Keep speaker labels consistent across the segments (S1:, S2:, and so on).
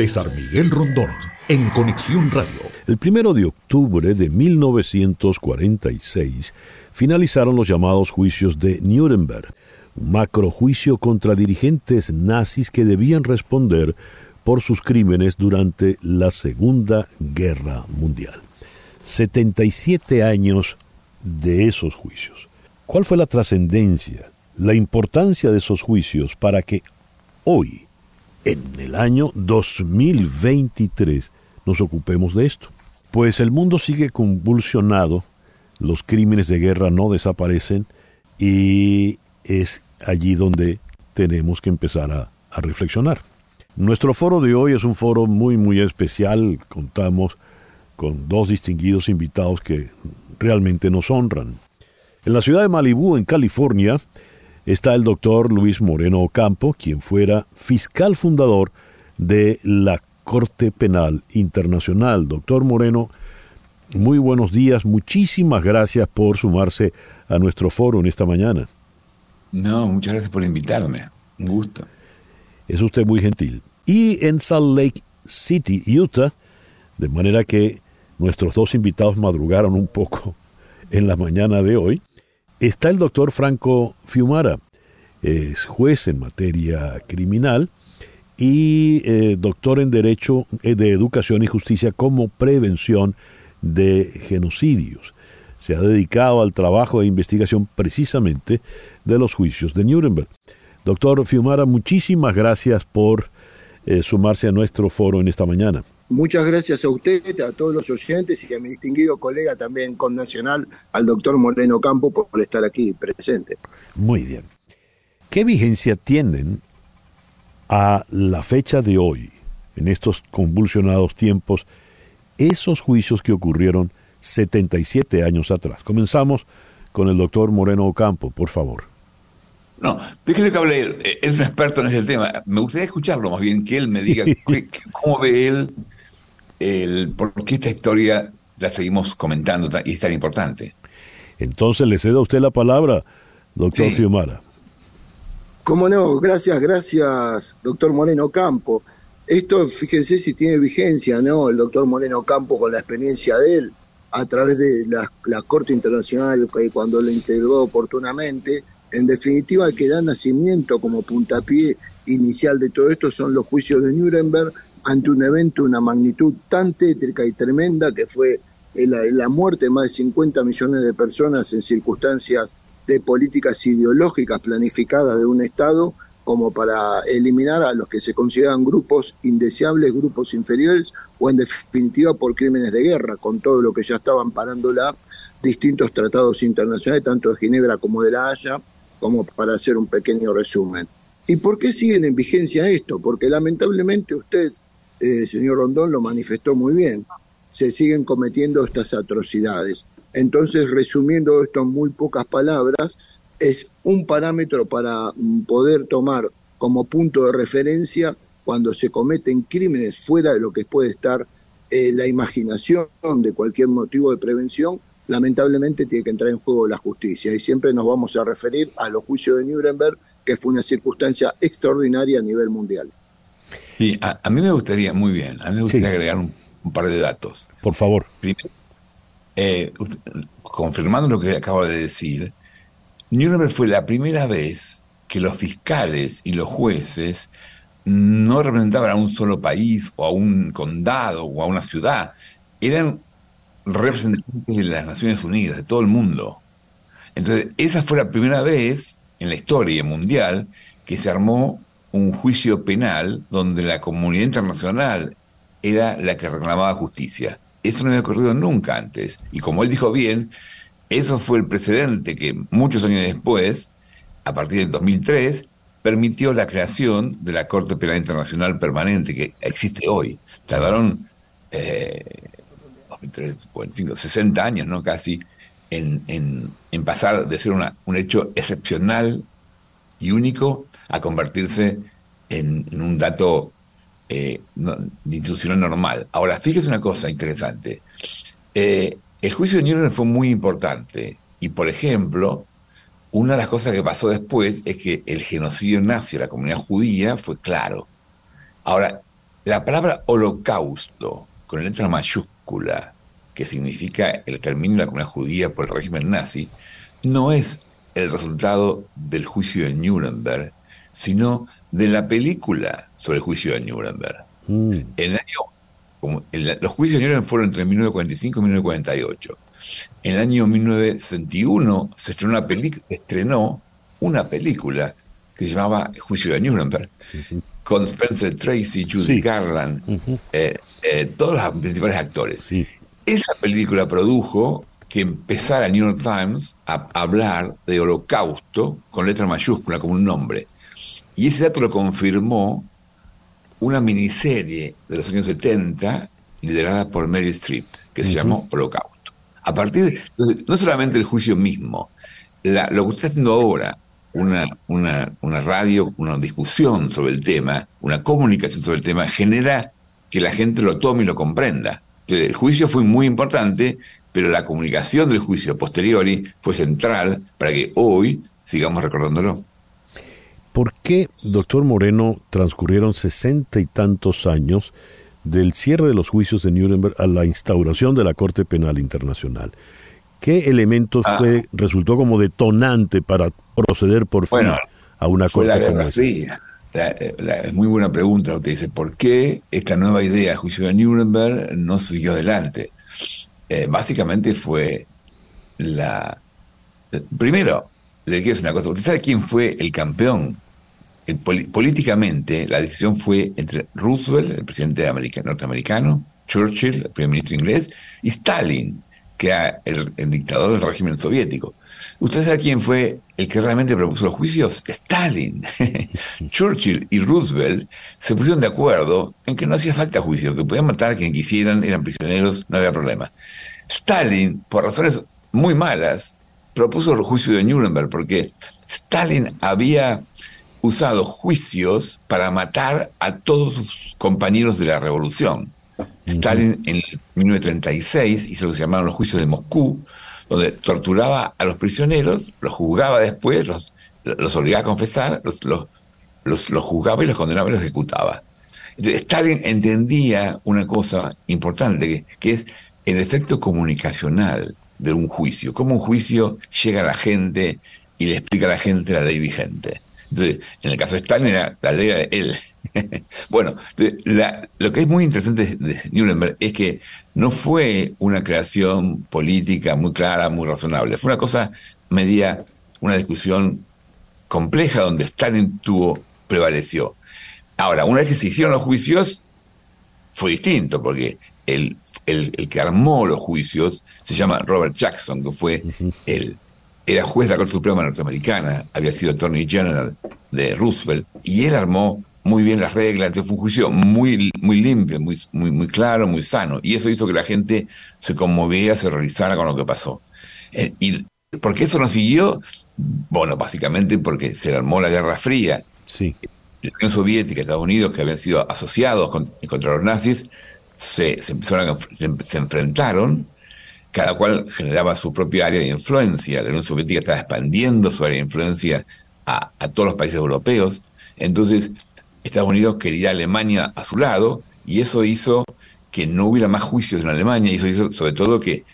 S1: César Miguel Rondón, en Conexión Radio.
S2: El primero de octubre de 1946 finalizaron los llamados juicios de Nuremberg, un macrojuicio contra dirigentes nazis que debían responder por sus crímenes durante la Segunda Guerra Mundial. 77 años de esos juicios. ¿Cuál fue la trascendencia, la importancia de esos juicios para que hoy, en el año 2023, nos ocupemos de esto? Pues el mundo sigue convulsionado, los crímenes de guerra no desaparecen y es allí donde tenemos que empezar a, a reflexionar. Nuestro foro de hoy es un foro muy, muy especial. Contamos con dos distinguidos invitados que realmente nos honran. En la ciudad de Malibú, en California, está el doctor Luis Moreno Ocampo, quien fuera fiscal fundador de la Corte Penal Internacional. Doctor Moreno, muy buenos días, muchísimas gracias por sumarse a nuestro foro en esta mañana.
S3: No, muchas gracias por invitarme, un gusto.
S2: Es usted muy gentil. Y en Salt Lake City, Utah, de manera que nuestros dos invitados madrugaron un poco en la mañana de hoy, está el doctor Franco Fiumara, es juez en materia criminal y eh, doctor en Derecho eh, de Educación y Justicia como prevención de genocidios. Se ha dedicado al trabajo de investigación precisamente de los juicios de Nuremberg. Doctor Fiumara, muchísimas gracias por eh, sumarse a nuestro foro en esta mañana.
S4: Muchas gracias a usted, a todos los oyentes y a mi distinguido colega también con Nacional, al doctor Moreno Campo, por estar aquí presente.
S2: Muy bien. ¿Qué vigencia tienen a la fecha de hoy, en estos convulsionados tiempos, esos juicios que ocurrieron 77 años atrás? Comenzamos con el doctor Moreno Ocampo, por favor.
S3: No, déjeme que hable él. Es un experto en ese tema. Me gustaría escucharlo más bien, que él me diga cómo ve él el por qué esta historia la seguimos comentando y es tan importante.
S2: Entonces le cedo a usted la palabra, doctor sí.
S4: Cómo no, gracias, gracias, doctor Moreno Campo. Esto, fíjense si tiene vigencia, ¿no? El doctor Moreno Campo con la experiencia de él, a través de la, la Corte Internacional, cuando lo integró oportunamente, en definitiva, el que da nacimiento como puntapié inicial de todo esto son los juicios de Nuremberg ante un evento de una magnitud tan tétrica y tremenda que fue la, la muerte de más de 50 millones de personas en circunstancias de políticas ideológicas planificadas de un Estado como para eliminar a los que se consideran grupos indeseables, grupos inferiores o en definitiva por crímenes de guerra, con todo lo que ya estaban parando la distintos tratados internacionales, tanto de Ginebra como de La Haya, como para hacer un pequeño resumen. ¿Y por qué siguen en vigencia esto? Porque lamentablemente usted, eh, señor Rondón, lo manifestó muy bien. Se siguen cometiendo estas atrocidades. Entonces, resumiendo esto en muy pocas palabras, es un parámetro para poder tomar como punto de referencia cuando se cometen crímenes fuera de lo que puede estar eh, la imaginación de cualquier motivo de prevención, lamentablemente tiene que entrar en juego la justicia. Y siempre nos vamos a referir a los juicios de Nuremberg, que fue una circunstancia extraordinaria a nivel mundial.
S3: Sí, a, a mí me gustaría, muy bien, a mí me gustaría sí. agregar un, un, par de datos.
S2: Por favor.
S3: Primero, eh, confirmando lo que acabo de decir, Nuremberg fue la primera vez que los fiscales y los jueces no representaban a un solo país o a un condado o a una ciudad, eran representantes de las Naciones Unidas, de todo el mundo. Entonces, esa fue la primera vez en la historia mundial que se armó un juicio penal donde la comunidad internacional era la que reclamaba justicia. Eso no había ocurrido nunca antes. Y como él dijo bien, eso fue el precedente que muchos años después, a partir del 2003, permitió la creación de la Corte Penal Internacional Permanente que existe hoy. Tardaron eh, 2003, 45, 60 años, ¿no? Casi, en, en, en pasar de ser una, un hecho excepcional y único a convertirse en, un dato eh, de institucional normal. Ahora, fíjese una cosa interesante. Eh, el juicio de Nuremberg fue muy importante y, por ejemplo, una de las cosas que pasó después es que el genocidio nazi de la comunidad judía fue claro. Ahora, la palabra holocausto, con letra mayúscula, que significa el exterminio de la comunidad judía por el régimen nazi, no es el resultado del juicio de Nuremberg, sino de la película sobre el juicio de Nuremberg. Mm. En el año, los juicios de Nuremberg fueron entre 1945 y 1948. En el año 1961 se estrenó una, estrenó una película que se llamaba Juicio de Nuremberg, con Spencer Tracy, Judy Garland, eh, eh, todos los principales actores. Esa película produjo que empezara el New York Times a hablar de holocausto con letra mayúscula como un nombre. Y ese dato lo confirmó una miniserie de los años 70 liderada por Mary Streep, que se llamó Holocausto. A partir de, no solamente el juicio mismo, lo que usted está haciendo ahora, una, una, una radio, una discusión sobre el tema, una comunicación sobre el tema, genera que la gente lo tome y lo comprenda. el juicio fue muy importante, pero la comunicación del juicio posteriori fue central para que hoy sigamos recordándolo.
S2: ¿Por qué, doctor Moreno, transcurrieron sesenta y tantos años del cierre de los juicios de Nuremberg a la instauración de la Corte Penal Internacional? ¿Qué elementos ah. fue, resultó como detonante para proceder por fin a una
S3: corte la como esa? La, muy buena pregunta. Usted dice, ¿por qué esta nueva idea, juicio de Nuremberg, no siguió adelante? Eh, básicamente fue la... Primero, ¿Usted sabe quién fue el campeón? políticamente, la decisión fue entre Roosevelt, el presidente norteamericano, Churchill, el primer ministro inglés, y Stalin, que era el, dictador del régimen soviético. ¿Usted sabe quién fue el que realmente propuso los juicios? Stalin. Churchill y Roosevelt se pusieron de acuerdo en que no hacía falta juicio, que podían matar a quien quisieran, eran prisioneros, no había problema. Stalin, por razones muy malas, propuso el juicio de Nuremberg, porque Stalin había usado juicios para matar a todos sus compañeros de la revolución. Stalin en 1936 hizo lo que se llamaron los juicios de Moscú, donde torturaba a los prisioneros, los juzgaba después, los, los obligaba a confesar, los, los, los, juzgaba y los condenaba y los ejecutaba. Entonces, Stalin entendía una cosa importante, que, que es el efecto comunicacional de un juicio, cómo un juicio llega a la gente y le explica a la gente la ley vigente. Entonces, en el caso de Stalin la ley de él. bueno, lo que es muy interesante de Nuremberg es que no fue una creación política muy clara, muy razonable. Fue una cosa media, una discusión compleja donde Stalin tuvo, prevaleció. Ahora, una vez que se hicieron los juicios, fue distinto, porque el, el, que armó los juicios se llama Robert Jackson, que fue el era juez de la Corte Suprema norteamericana, había sido Attorney General de Roosevelt, y él armó muy bien las reglas, entonces fue un juicio muy, muy limpio, muy, muy, muy claro, muy sano, y eso hizo que la gente se conmoviera, se realizara con lo que pasó. Eh, ¿Y por qué eso no siguió? Bueno, básicamente porque se armó la Guerra Fría.
S2: Sí.
S3: La Unión Soviética y Estados Unidos, que habían sido asociados contra los nazis, se, se, empezaron se enfrentaron cada cual generaba su propia área de influencia. La Unión Soviética estaba expandiendo su área de influencia a, todos los países europeos. Entonces, Estados Unidos quería a Alemania a su lado y eso hizo que no hubiera más juicios en Alemania y eso hizo sobre todo que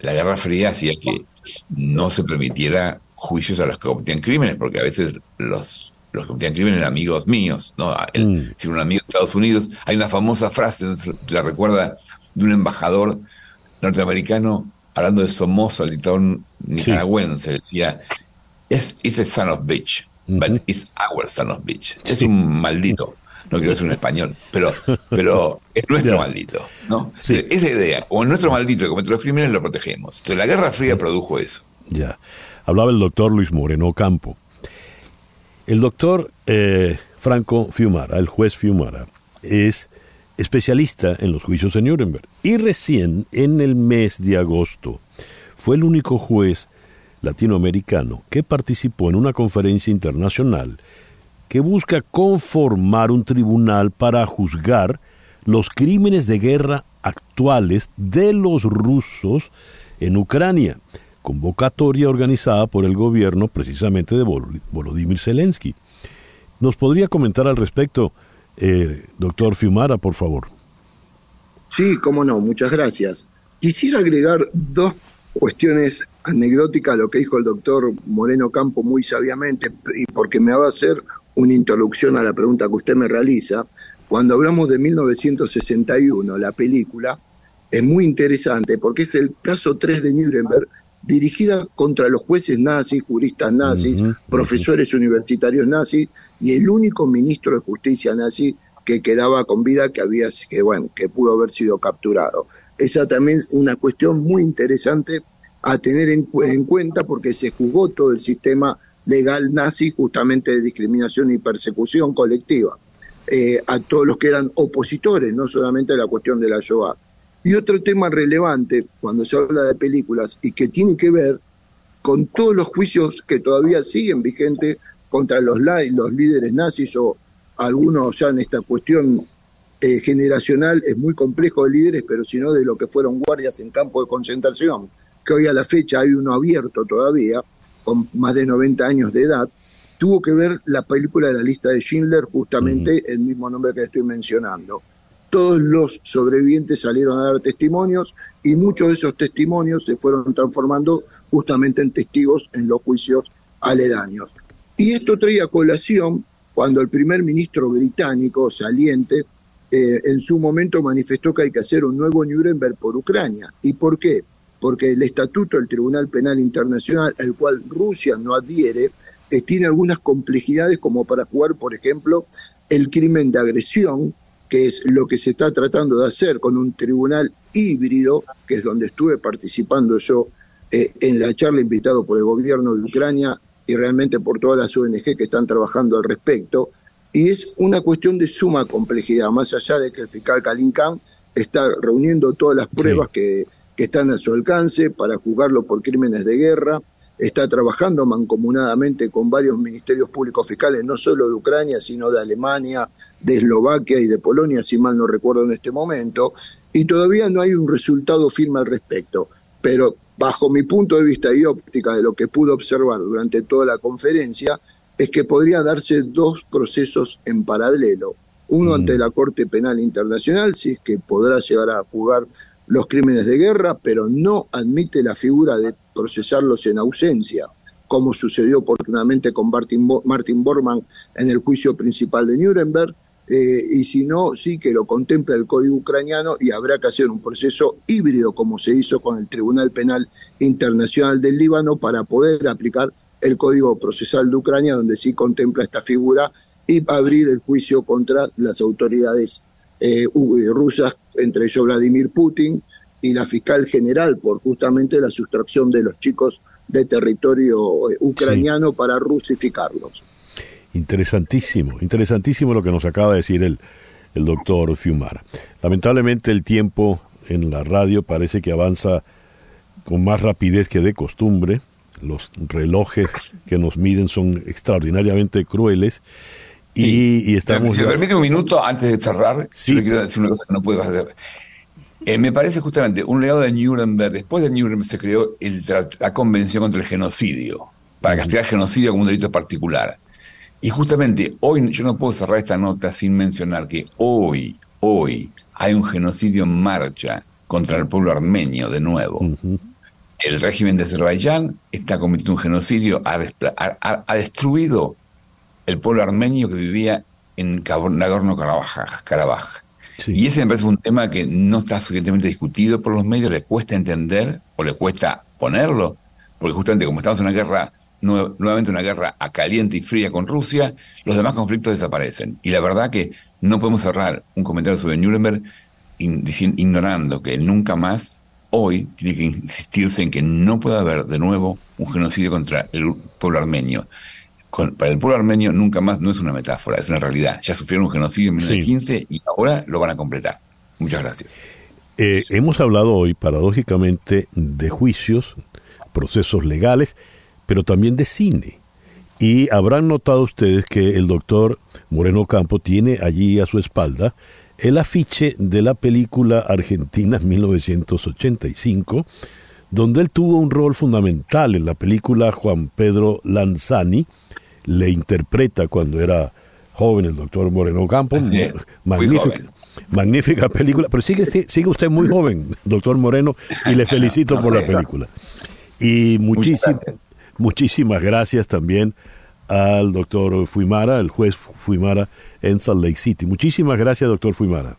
S3: la Guerra Fría hacía que no se permitiera juicios a los que cometían crímenes, porque a veces los, los que cometían crímenes eran amigos míos, ¿no? Mm. Si un amigo de Estados Unidos, hay una famosa frase, la recuerda de un embajador norteamericano, hablando de Somoza, el dictador nicaragüense, decía, es it's a son of bitch, but it's our son of bitch. Es un maldito. No quiero decir un español, pero, pero es nuestro maldito, ¿no? Esa idea, como nuestro maldito que comete los crímenes, lo protegemos. Entonces la Guerra Fría produjo eso.
S2: Ya. Hablaba el doctor Luis Moreno Campo. El doctor eh, Franco Fiumara, el juez Fiumara, es especialista en los juicios de Nuremberg. Y recién, en el mes de agosto, fue el único juez latinoamericano que participó en una conferencia internacional que busca conformar un tribunal para juzgar los crímenes de guerra actuales de los rusos en Ucrania, convocatoria organizada por el gobierno precisamente de Volodymyr Zelensky. ¿Nos podría comentar al respecto Eh, doctor Fiumara, por favor.
S4: Sí, cómo no, muchas gracias. Quisiera agregar dos cuestiones anecdóticas a lo que dijo el doctor Moreno Campo muy sabiamente, y porque me va a hacer una introducción a la pregunta que usted me realiza. Cuando hablamos de 1961, la película, es muy interesante porque es el caso 3 de Nuremberg, dirigida contra los jueces nazis, juristas nazis, profesores universitarios nazis y el único ministro de justicia nazi que quedaba con vida que había que bueno que pudo haber sido capturado. Esa también es una cuestión muy interesante a tener en, cuenta porque se jugó todo el sistema legal nazi justamente de discriminación y persecución colectiva eh, a todos los que eran opositores, no solamente a la cuestión de la Shoah. Y otro tema relevante cuando se habla de películas y que tiene que ver con todos los juicios que todavía siguen vigentes contra los, los líderes nazis o algunos ya en esta cuestión eh, generacional es muy complejo de líderes, pero si no de lo que fueron guardias en campo de concentración, que hoy a la fecha hay uno abierto todavía, con más de 90 años de edad, tuvo que ver la película de la lista de Schindler, justamente el mismo nombre que estoy mencionando todos los sobrevivientes salieron a dar testimonios y muchos de esos testimonios se fueron transformando justamente en testigos en los juicios aledaños. Y esto traía colación cuando el primer ministro británico saliente eh, en su momento manifestó que hay que hacer un nuevo Nuremberg por Ucrania. ¿Y por qué? Porque el estatuto del Tribunal Penal Internacional, al cual Rusia no adhiere, eh, tiene algunas complejidades como para jugar, por ejemplo, el crimen de agresión, que es lo que se está tratando de hacer con un tribunal híbrido, que es donde estuve participando yo eh, en la charla invitado por el gobierno de Ucrania y realmente por todas las ONG que están trabajando al respecto. Y es una cuestión de suma complejidad, más allá de que el fiscal Kalinkan está reuniendo todas las pruebas que, que están a su alcance para juzgarlo por crímenes de guerra, está trabajando mancomunadamente con varios ministerios públicos fiscales, no solo de Ucrania, sino de Alemania, de Eslovaquia y de Polonia, si mal no recuerdo en este momento, y todavía no hay un resultado firme al respecto. Pero bajo mi punto de vista y óptica de lo que pude observar durante toda la conferencia, es que podría darse dos procesos en paralelo. Uno mm. ante la Corte Penal Internacional, si es que podrá llegar a jugar los crímenes de guerra, pero no admite la figura de procesarlos en ausencia, como sucedió oportunamente con Martin, Martin Bormann en el juicio principal de Nuremberg, eh, y si no, sí que lo contempla el Código ucraniano y habrá que hacer un proceso híbrido como se hizo con el Tribunal Penal Internacional del Líbano para poder aplicar el Código Procesal de Ucrania, donde sí contempla esta figura, y abrir el juicio contra las autoridades eh, rusas, entre ellos Vladimir Putin y la fiscal general, por justamente la sustracción de los chicos de territorio eh, ucraniano para rusificarlos.
S2: Interesantísimo, interesantísimo lo que nos acaba de decir el, el doctor Fiumara. Lamentablemente el tiempo en la radio parece que avanza con más rapidez que de costumbre. Los relojes que nos miden son extraordinariamente crueles. Y, estamos.
S3: Si me permite un minuto antes de cerrar, sí. quiero decir una cosa que no puedo hacer. Eh, me parece justamente un legado de Nuremberg. Después de Nuremberg se creó la Convención contra el Genocidio, para castigar el genocidio como un delito particular. Y justamente hoy, yo no puedo cerrar esta nota sin mencionar que hoy, hoy, hay un genocidio en marcha contra el pueblo armenio de nuevo. El régimen de Azerbaiyán está cometiendo un genocidio, ha, destruido el pueblo armenio que vivía en Nagorno-Karabaj. Y ese me parece un tema que no está suficientemente discutido por los medios, le cuesta entender o le cuesta ponerlo, porque justamente como estamos en una guerra nuevamente una guerra a caliente y fría con Rusia, los demás conflictos desaparecen. Y la verdad que no podemos cerrar un comentario sobre Nuremberg ignorando que nunca más hoy tiene que insistirse en que no puede haber de nuevo un genocidio contra el pueblo armenio. Para el pueblo armenio nunca más no es una metáfora, es una realidad. Ya sufrieron un genocidio en 1915 y ahora lo van a completar. Muchas gracias.
S2: Eh, hemos hablado hoy, paradójicamente, de juicios, procesos legales, pero también de cine. Y habrán notado ustedes que el doctor Moreno Campo tiene allí a su espalda el afiche de la película Argentina 1985, donde él tuvo un rol fundamental en la película Juan Pedro Lanzani, le interpreta cuando era joven el doctor Moreno Campo. magnífica, magnífica película. Pero sigue, sigue usted muy joven, doctor Moreno, y le felicito por la película. Y muchísimas gracias también al doctor Fuimara, el juez Fuimara en Salt Lake City. Muchísimas gracias, doctor Fuimara.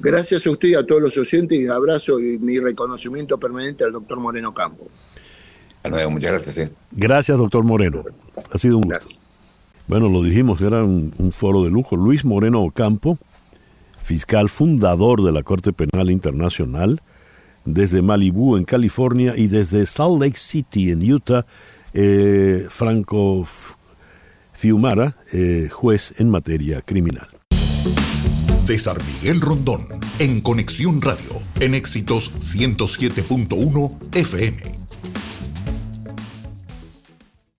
S4: Gracias a usted y a todos los oyentes y un abrazo y mi reconocimiento permanente al doctor Moreno Campo.
S3: muchas gracias.
S2: Gracias, doctor Moreno. Ha sido un gusto. Bueno, lo dijimos, era un, foro de lujo. Luis Moreno Ocampo, fiscal fundador de la Corte Penal Internacional, desde Malibu, en California, y desde Salt Lake City, en Utah, eh, Franco Fiumara, eh, juez en materia criminal.
S1: César Miguel Rondón, en Conexión Radio, en Éxitos 107.1 FM.